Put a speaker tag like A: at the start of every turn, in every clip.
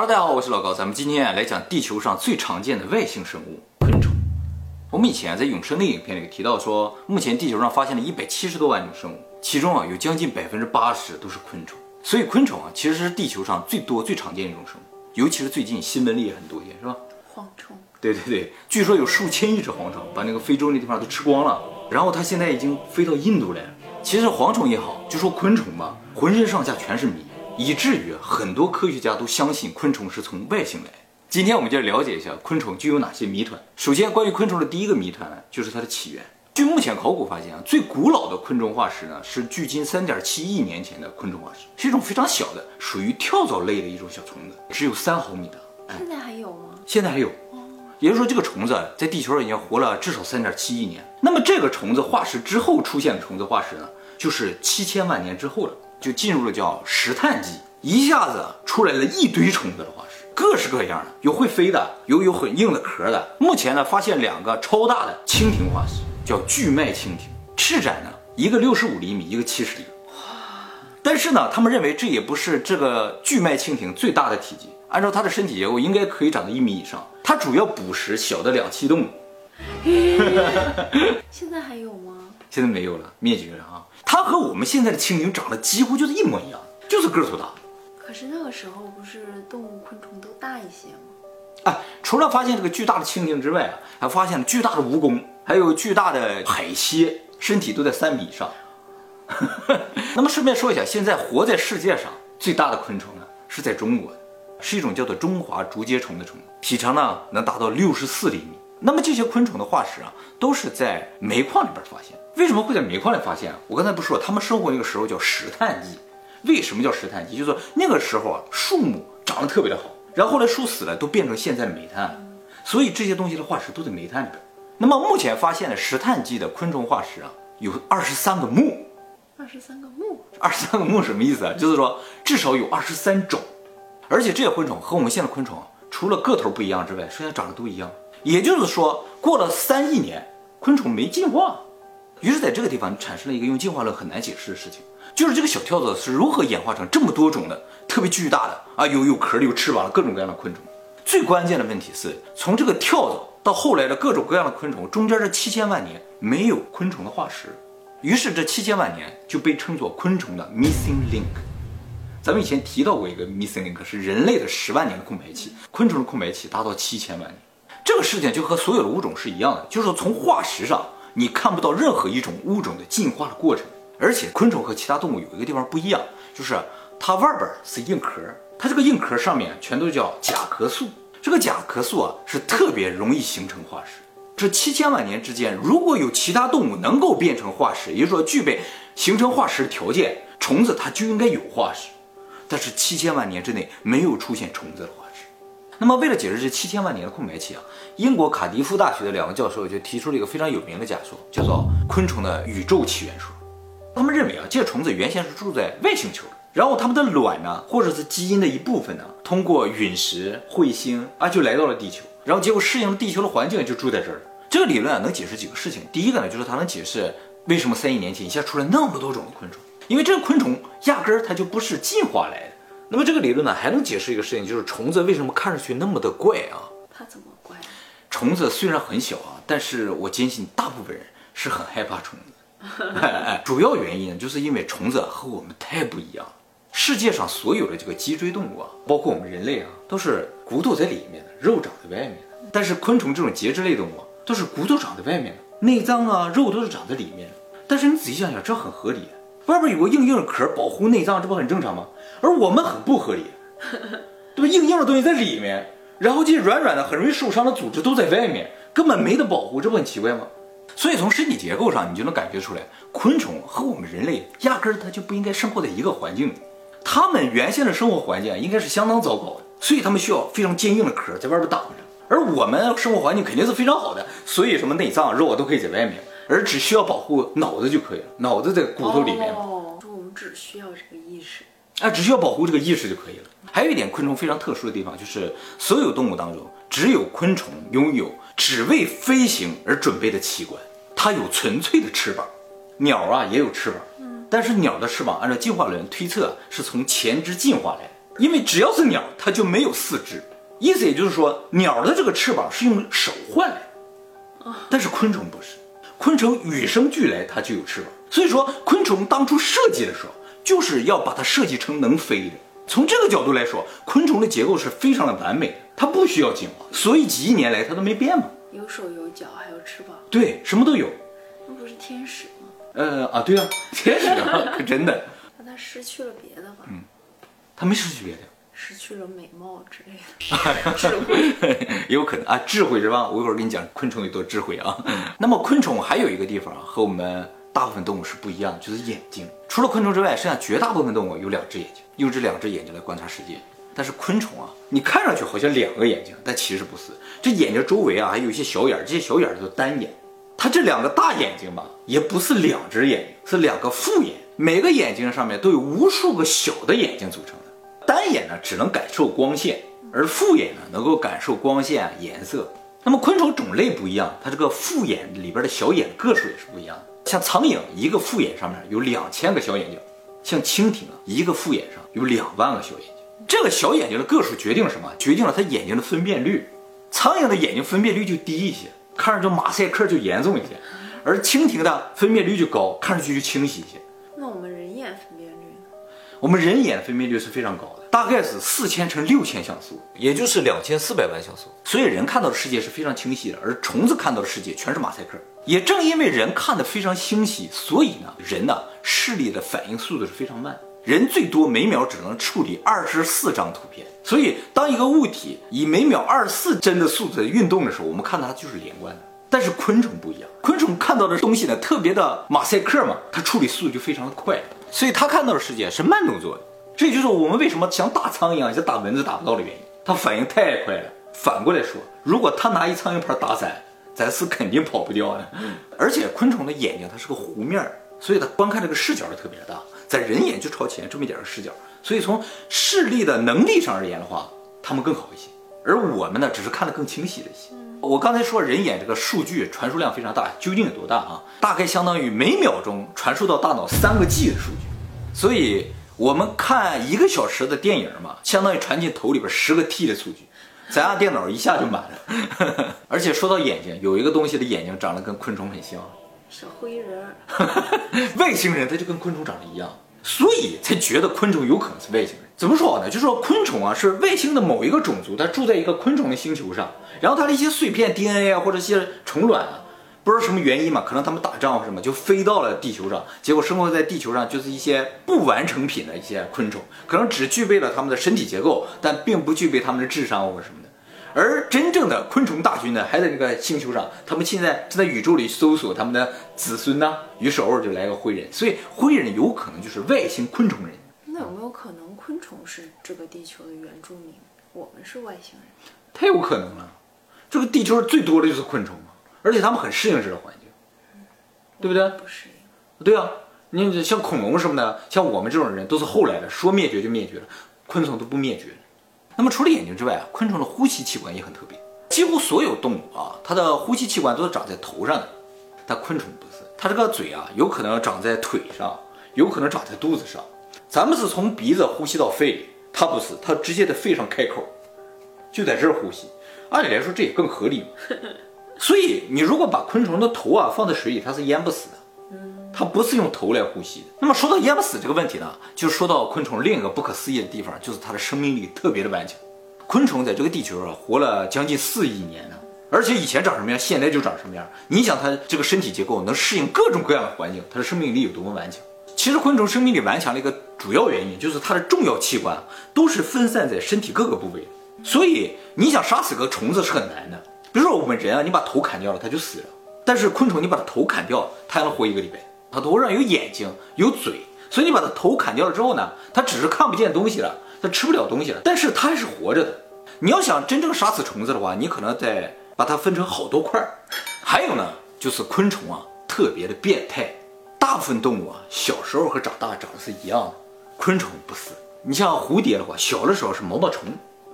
A: Hello，大家好，我是老高，咱们今天啊来讲地球上最常见的外星生物——昆虫。我们以前在永生的影片里提到说，目前地球上发现了一百七十多万种生物，其中啊有将近百分之八十都是昆虫。所以昆虫啊其实是地球上最多、最常见的一种生物，尤其是最近新闻里也很多见，是吧？
B: 蝗虫，
A: 对对对，据说有数千亿只蝗虫把那个非洲那地方都吃光了，然后它现在已经飞到印度来了。其实蝗虫也好，就说昆虫吧，浑身上下全是谜，以至于很多科学家都相信昆虫是从外星来。今天我们就了解一下昆虫具有哪些谜团。首先，关于昆虫的第一个谜团，就是它的起源。据目前考古发现啊，最古老的昆虫化石呢，是距今三点七亿年前的昆虫化石，是一种非常小的，属于跳蚤类的一种小虫子，只有三毫米的。
B: 现在还有吗？
A: 现在还有，也就是说这个虫子在地球上已经活了至少三点七亿年。那么这个虫子化石之后出现的虫子化石呢，就是七千万年之后了，就进入了叫石炭纪，一下子出来了一堆虫子的化石，各式各样的，有会飞的，有有很硬的壳的。目前呢，发现两个超大的蜻蜓化石，叫巨脉蜻蜓，翅展呢一个六十五厘米，一个七十厘米。但是呢，他们认为这也不是这个巨脉蜻蜓最大的体积。按照它的身体结构，应该可以长到一米以上。它主要捕食小的两栖动物，
B: 现在还有吗？
A: 现在没有了，灭绝了啊。它和我们现在的蜻蜓长得几乎就是一模一样，就是个头大。
B: 可是那个时候不是动物昆虫都大一些吗？
A: 哎，除了发现这个巨大的蜻蜓之外啊，还发现了巨大的蜈蚣，还有巨大的海蝎，身体都在三米以上。那么顺便说一下，现在活在世界上最大的昆虫呢，是在中国的，是一种叫做中华竹节虫的虫，体长呢能达到六十四厘米。那么这些昆虫的化石啊，都是在煤矿里边发现。为什么会在煤矿里发现啊？我刚才不说，他们生活那个时候叫石炭纪。为什么叫石炭纪？就是说那个时候啊，树木长得特别的好，然后后来树死了，都变成现在的煤炭了。所以这些东西的化石都在煤炭里边。那么目前发现的石炭纪的昆虫化石啊，有二十三个目。
B: 二十三个目，
A: 二十三个目什么意思啊？就是说至少有二十三种，而且这些昆虫和我们现在昆虫啊，除了个头不一样之外，剩下长得都一样。也就是说，过了三亿年，昆虫没进化。于是在这个地方产生了一个用进化论很难解释的事情，就是这个小跳蚤是如何演化成这么多种的特别巨大的啊，有有壳的、有翅膀的各种各样的昆虫。最关键的问题是从这个跳蚤到后来的各种各样的昆虫，中间这七千万年没有昆虫的化石。于是这七千万年就被称作昆虫的 missing link。咱们以前提到过一个 missing link，是人类的十万年的空白期，昆虫的空白期达到七千万年。这个事情就和所有的物种是一样的，就是从化石上你看不到任何一种物种的进化的过程。而且昆虫和其他动物有一个地方不一样，就是它外边是硬壳，它这个硬壳上面全都叫甲壳素。这个甲壳素啊是特别容易形成化石。这七千万年之间，如果有其他动物能够变成化石，也就是说具备形成化石的条件，虫子它就应该有化石。但是七千万年之内没有出现虫子的化石。那么为了解释这七千万年的空白期啊，英国卡迪夫大学的两个教授就提出了一个非常有名的假说，叫做昆虫的宇宙起源说。他们认为啊，这些虫子原先是住在外星球，然后它们的卵呢，或者是基因的一部分呢，通过陨石、彗星啊，就来到了地球，然后结果适应了地球的环境，就住在这儿。这个理论啊，能解释几个事情。第一个呢，就是它能解释为什么三亿年前一下出来那么多种的昆虫，因为这个昆虫压根儿它就不是进化来的。那么这个理论呢，还能解释一个事情，就是虫子为什么看上去那么的怪啊？
B: 它怎么怪？
A: 虫子虽然很小啊，但是我坚信大部分人是很害怕虫子。主要原因呢，就是因为虫子和我们太不一样了。世界上所有的这个脊椎动物啊，包括我们人类啊，都是骨头在里面的，肉长在外面的。但是昆虫这种节肢类动物都是骨头长在外面的，内脏啊、肉都是长在里面的。但是你仔细想想，这很合理，外边有个硬硬的壳保护内脏，这不很正常吗？而我们很不合理，对吧？硬硬的东西在里面，然后这些软软的、很容易受伤的组织都在外面，根本没得保护，这不很奇怪吗？所以从身体结构上，你就能感觉出来，昆虫和我们人类压根儿它就不应该生活在一个环境里。它们原先的生活环境应该是相当糟糕的，所以它们需要非常坚硬的壳在外边挡着。而我们生活环境肯定是非常好的，所以什么内脏、肉啊都可以在外面，而只需要保护脑子就可以了。脑子在骨头里面嘛，
B: 哦，说我们只需要这个意识。
A: 啊，只需要保护这个意识就可以了。还有一点，昆虫非常特殊的地方就是，所有动物当中，只有昆虫拥有只为飞行而准备的器官，它有纯粹的翅膀。鸟啊也有翅膀，但是鸟的翅膀按照进化论推测是从前肢进化来的，因为只要是鸟，它就没有四肢。意思也就是说，鸟的这个翅膀是用手换来的，但是昆虫不是，昆虫与生俱来它就有翅膀。所以说，昆虫当初设计的时候，就是要把它设计成能飞的。从这个角度来说，昆虫的结构是非常的完美的，它不需要进化，所以几亿年来它都没变嘛。
B: 有手有脚还有翅膀，
A: 对，什么都有。
B: 那不是天使吗？
A: 呃啊，对啊，天使啊，可真的，
B: 那它失去了别的吧？
A: 嗯它没失去别的。
B: 失去了美貌之类的，智慧。
A: 也 有可能啊，智慧是吧？我一会儿给你讲昆虫有多智慧啊。那么昆虫还有一个地方啊，和我们大部分动物是不一样的，就是眼睛。除了昆虫之外，剩下绝大部分动物有两只眼睛，用这两只眼睛来观察世界。但是昆虫啊，你看上去好像两个眼睛，但其实不是。这眼睛周围啊还有一些小眼儿，这些小眼儿都单眼。它这两个大眼睛吧，也不是两只眼睛，是两个复眼，每个眼睛上面都有无数个小的眼睛组成的。单眼呢只能感受光线，而复眼呢能够感受光线啊颜色。那么昆虫种类不一样，它这个复眼里边的小眼个数也是不一样的。像苍蝇一个复眼上面有两千个小眼睛，像蜻蜓啊一个复眼上有两万个小眼睛。这个小眼睛的个数决定了什么？决定了它眼睛的分辨率。苍蝇的眼睛分辨率就低一些，看上去马赛克就严重一些，而蜻蜓的分辨率就高，看上去就清晰一些。
B: 那我们人眼分辨率呢？
A: 我们人眼的分辨率是非常高的，大概是四千乘六千像素，也就是两千四百万像素。所以人看到的世界是非常清晰的，而虫子看到的世界全是马赛克。也正因为人看得非常清晰，所以呢，人呢视力的反应速度是非常慢。人最多每秒只能处理二十四张图片，所以当一个物体以每秒二十四帧的速度在运动的时候，我们看到它就是连贯的。但是昆虫不一样，昆虫看到的东西呢特别的马赛克嘛，它处理速度就非常的快，所以它看到的世界是慢动作的。这就是我们为什么想打苍蝇、想打蚊子打不到的原因，它反应太快了。反过来说，如果他拿一苍蝇拍打咱，咱是肯定跑不掉的。而且昆虫的眼睛它是个弧面儿，所以它观看这个视角就特别大，在人眼就朝前这么一点儿的视角，所以从视力的能力上而言的话，它们更好一些。而我们呢，只是看得更清晰了一些。我刚才说人眼这个数据传输量非常大，究竟有多大啊？大概相当于每秒钟传输到大脑三个 G 的数据，所以我们看一个小时的电影嘛，相当于传进头里边十个 T 的数据，咱家电脑一下就满了。而且说到眼睛，有一个东西的眼睛长得跟昆虫很像，
B: 小灰人儿，
A: 外星人他就跟昆虫长得一样，所以才觉得昆虫有可能是外星人。怎么说呢？就说昆虫啊是外星的某一个种族，它住在一个昆虫的星球上，然后它的一些碎片 DNA 啊或者一些虫卵啊，不知道什么原因嘛，可能他们打仗或什么就飞到了地球上，结果生活在地球上就是一些不完成品的一些昆虫，可能只具备了他们的身体结构，但并不具备他们的智商或者什么的。而真正的昆虫大军呢，还在那个星球上，他们现在正在宇宙里搜索他们的子孙呢。于是偶尔就来个灰人，所以灰人有可能就是外星昆虫人。
B: 那有没有可能昆虫是这个地球的原住民，我们是外星人？
A: 太有可能了，这个地球上最多的就是昆虫嘛，而且他们很适应这种环境，对不对？
B: 不适应。
A: 对啊，你像恐龙什么的，像我们这种人都是后来的，说灭绝就灭绝了，昆虫都不灭绝。那么除了眼睛之外啊，昆虫的呼吸器官也很特别。几乎所有动物啊，它的呼吸器官都是长在头上的，但昆虫不是，它这个嘴啊，有可能长在腿上，有可能长在肚子上。咱们是从鼻子呼吸到肺里，它不是，它直接在肺上开口，就在这儿呼吸。按理来说这也更合理嘛。所以你如果把昆虫的头啊放在水里，它是淹不死的。它不是用头来呼吸的。那么说到淹不死这个问题呢，就说到昆虫另一个不可思议的地方，就是它的生命力特别的顽强。昆虫在这个地球上活了将近四亿年呢，而且以前长什么样，现在就长什么样。你想它这个身体结构能适应各种各样的环境，它的生命力有多么顽强？其实昆虫生命力顽强的一个主要原因就是它的重要器官都是分散在身体各个部位的，所以你想杀死个虫子是很难的。比如说我们人啊，你把头砍掉了，它就死了。但是昆虫，你把它头砍掉，它还能活一个礼拜。它头上有眼睛，有嘴，所以你把它头砍掉了之后呢，它只是看不见东西了，它吃不了东西了，但是它还是活着的。你要想真正杀死虫子的话，你可能得把它分成好多块儿。还有呢，就是昆虫啊，特别的变态。大部分动物啊，小时候和长大长得是一样的，昆虫不是。你像蝴蝶的话，小的时候是毛毛虫，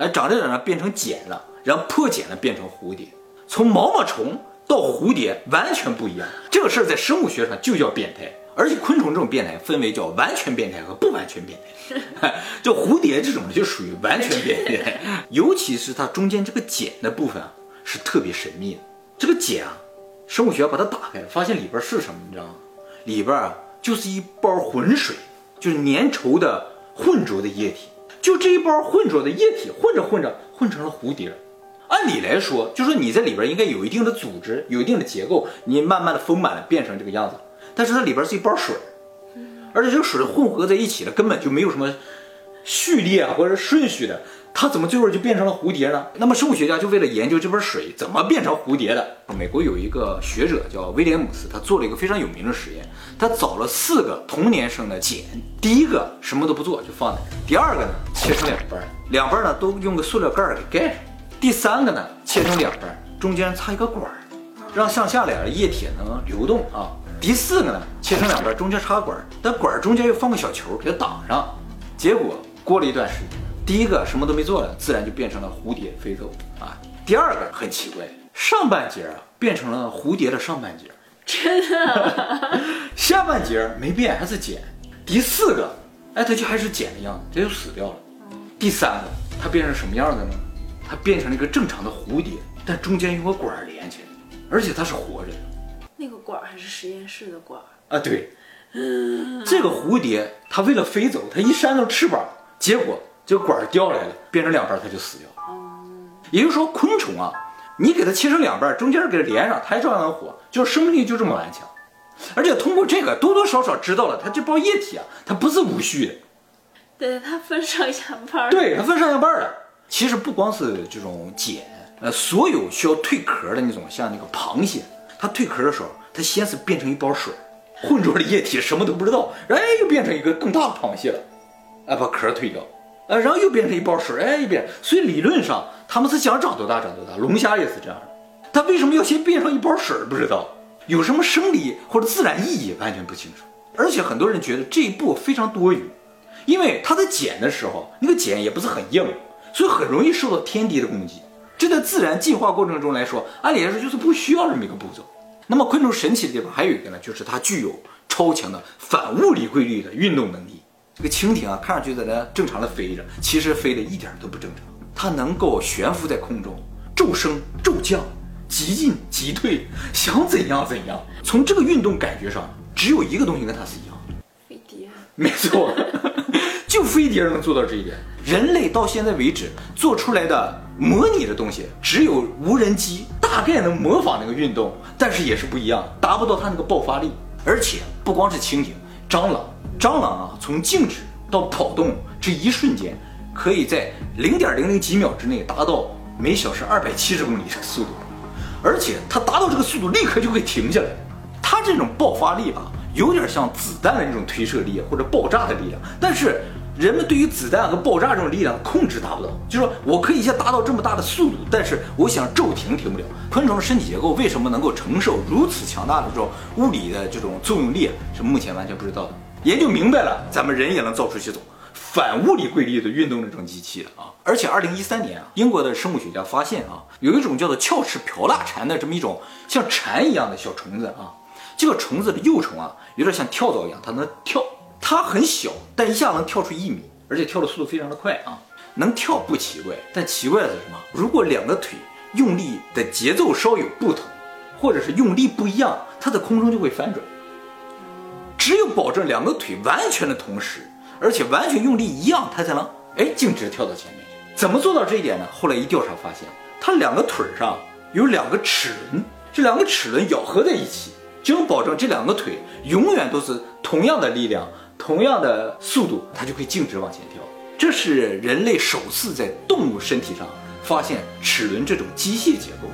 A: 哎，长着长着变成茧了，然后破茧了变成蝴蝶。从毛毛虫到蝴蝶完全不一样，这个事儿在生物学上就叫变态，而且昆虫这种变态分为叫完全变态和不完全变态，就蝴蝶这种就属于完全变态，尤其是它中间这个茧的部分啊，是特别神秘的。这个茧啊，生物学把它打开了，发现里边是什么？你知道吗？里边啊就是一包浑水，就是粘稠的浑浊的液体。就这一包混浊的液体混着混着混成了蝴蝶。按理来说，就说你在里边应该有一定的组织，有一定的结构，你慢慢的丰满了变成这个样子。但是它里边是一包水，而且这个水混合在一起了，根本就没有什么序列啊或者顺序的，它怎么最后就变成了蝴蝶呢？那么生物学家就为了研究这盆水怎么变成蝴蝶的，美国有一个学者叫威廉姆斯，他做了一个非常有名的实验，他找了四个同年生的茧，第一个什么都不做就放在，第二个呢切成两半，两半呢都用个塑料盖给盖上，第三个呢切成两半，中间插一个管儿，让向下俩的液体能流动啊。第四个呢，切成两半，中间插管，但管中间又放个小球给它挡上。结果过了一段时间，第一个什么都没做了，自然就变成了蝴蝶飞走啊。第二个很奇怪，上半截啊变成了蝴蝶的上半截，
B: 真的，
A: 下半截没变，还是茧。第四个，哎，它就还是茧的样子，它就死掉了。第三个，它变成什么样的呢？它变成了一个正常的蝴蝶，但中间有个管连起来，而且它是活着的。
B: 那个管还是实验室的管
A: 啊？对，这个蝴蝶它为了飞走，它一扇动翅膀，结果这个管掉下来了，变成两半，它就死掉了。也就是说，昆虫啊，你给它切成两半，中间给它连上，它还照样能活，就是生命力就这么顽强。而且通过这个，多多少少知道了它这包液体啊，它不是无序的。
B: 对，它分上下半。
A: 对，它分上下半了。其实不光是这种茧，呃，所有需要蜕壳的那种，像那个螃蟹。它蜕壳的时候，它先是变成一包水，浑浊的液体，什么都不知道，哎，又变成一个更大的螃蟹了，哎，把壳蜕掉，呃，然后又变成一包水，哎，一变，所以理论上他们是想长多大长多大，龙虾也是这样的。它为什么要先变成一包水？不知道，有什么生理或者自然意义完全不清楚。而且很多人觉得这一步非常多余，因为它在剪的时候，那个剪也不是很硬，所以很容易受到天敌的攻击。这在自然进化过程中来说，按理来说就是不需要这么一个步骤。那么昆虫神奇的地方还有一个呢，就是它具有超强的反物理规律的运动能力。这个蜻蜓啊，看上去在那正常的飞着，其实飞的一点都不正常。它能够悬浮在空中，骤升骤降，急进急退，想怎样怎样。从这个运动感觉上，只有一个东西跟它是一样的，
B: 飞碟。
A: 没错，就飞碟能做到这一点。人类到现在为止做出来的。模拟的东西只有无人机大概能模仿那个运动，但是也是不一样，达不到它那个爆发力。而且不光是蜻蜓、蟑螂，蟑螂啊，从静止到跑动这一瞬间，可以在零点零零几秒之内达到每小时二百七十公里的速度，而且它达到这个速度立刻就会停下来。它这种爆发力吧，有点像子弹的那种推射力或者爆炸的力量，但是。人们对于子弹和爆炸这种力量控制达不到，就是说我可以先达到这么大的速度，但是我想骤停停不了。昆虫的身体结构为什么能够承受如此强大的这种物理的这种作用力，是目前完全不知道的。研究明白了，咱们人也能造出这种反物理规律的运动这种机器啊！而且二零一三年啊，英国的生物学家发现啊，有一种叫做翘翅瓢蜡蝉的这么一种像蝉一样的小虫子啊，这个虫子的幼虫啊，有点像跳蚤一样，它能跳。它很小，但一下能跳出一米，而且跳的速度非常的快啊！能跳不奇怪，但奇怪的是什么？如果两个腿用力的节奏稍有不同，或者是用力不一样，它在空中就会翻转。只有保证两个腿完全的同时，而且完全用力一样，它才能哎径直跳到前面去。怎么做到这一点呢？后来一调查发现，它两个腿上有两个齿轮，这两个齿轮咬合在一起，就能保证这两个腿永远都是同样的力量。同样的速度，它就可以径直往前跳。这是人类首次在动物身体上发现齿轮这种机械结构。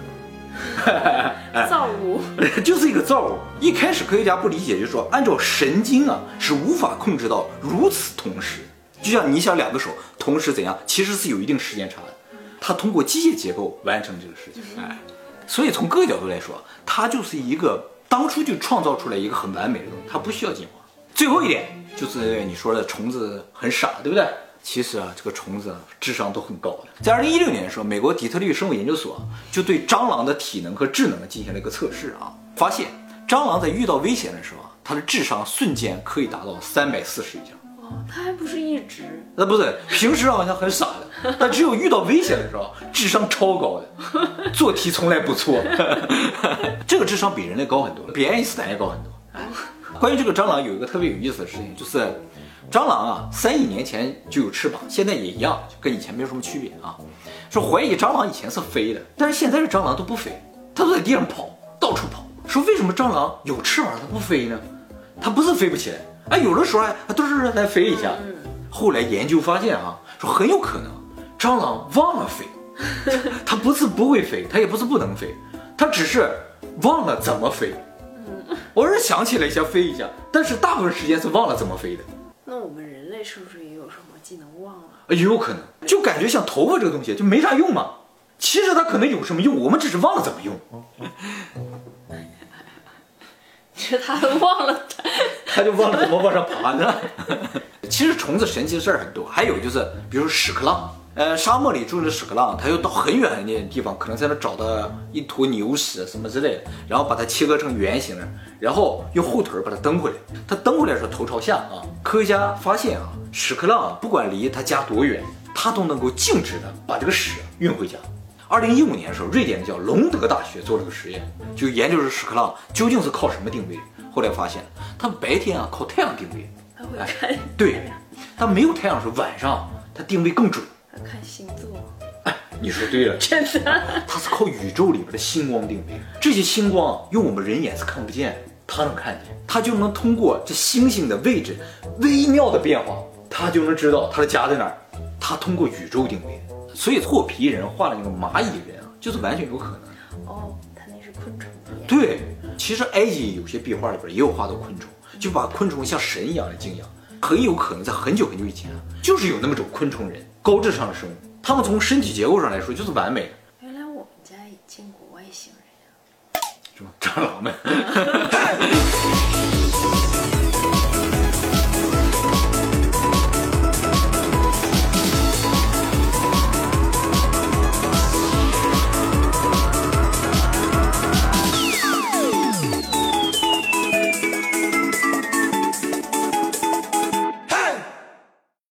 B: 造物
A: 就是一个造物。一开始科学家不理解，就是说按照神经啊是无法控制到如此同时。就像你想两个手同时怎样，其实是有一定时间差的。它通过机械结构完成这个事情。哎，所以从各个角度来说，它就是一个当初就创造出来一个很完美的东西，它不需要进化。最后一点。就是你说的虫子很傻，对不对？其实啊，这个虫子啊智商都很高的。在二零一六年的时候，美国底特律生物研究所就对蟑螂的体能和智能进行了一个测试啊，发现蟑螂在遇到危险的时候啊，它的智商瞬间可以达到三百四十以上。
B: 哦，它还不是一直，
A: 那不是平时好像很傻的，但只有遇到危险的时候，智商超高的，做题从来不错。这个智商比人类高很多，比爱因斯坦也高很多。关于这个蟑螂有一个特别有意思的事情，就是蟑螂啊，三亿年前就有翅膀，现在也一样，就跟以前没有什么区别啊。说怀疑蟑螂以前是飞的，但是现在的蟑螂都不飞，它都在地上跑，到处跑。说为什么蟑螂有翅膀它不飞呢？它不是飞不起来，哎，有的时候还还都是来飞一下。后来研究发现啊，说很有可能蟑螂忘了飞，它不是不会飞，它也不是不能飞，它只是忘了怎么飞。偶尔想起来一下飞一下，但是大部分时间是忘了怎么飞的。
B: 那我们人类是不是也有什么技能忘了？
A: 也有可能，就感觉像头发这个东西就没啥用嘛。其实它可能有什么用，我们只是忘了怎么用。
B: 你说他忘了他，
A: 他就忘了怎么往上爬呢。其实虫子神奇的事儿很多，还有就是，比如说屎壳郎，呃，沙漠里住着屎壳郎，它又到很远很远的地方，可能才能找到一坨牛屎什么之类的，然后把它切割成圆形的，然后用后腿把它蹬回来。它蹬回来的时候头朝下啊。科学家发现啊，屎壳郎不管离他家多远，它都能够径直的把这个屎运回家。二零一五年的时候，瑞典的叫隆德大学做了个实验，就研究这屎壳郎究竟是靠什么定位。后来发现，它白天啊靠太阳定位，
B: 它会看，
A: 对，它没有太阳的时候，晚上它定位更准。
B: 他看星座，
A: 哎，你说对了，
B: 真的。
A: 它是靠宇宙里边的星光定位，这些星光用我们人眼是看不见，它能看见，它就能通过这星星的位置微妙的变化，它就能知道它的家在哪儿。它通过宇宙定位，所以破皮人画的那个蚂蚁人啊，就是完全有可能。
B: 哦，他那是昆虫。
A: 对，其实埃及有些壁画里边也有画到昆虫，就把昆虫像神一样的敬仰，很有可能在很久很久以前啊，就是有那么种昆虫人，高智商的生物他们从身体结构上来说就是完美的。
B: 原来我们家也见过外星人呀
A: 什么蟑螂们。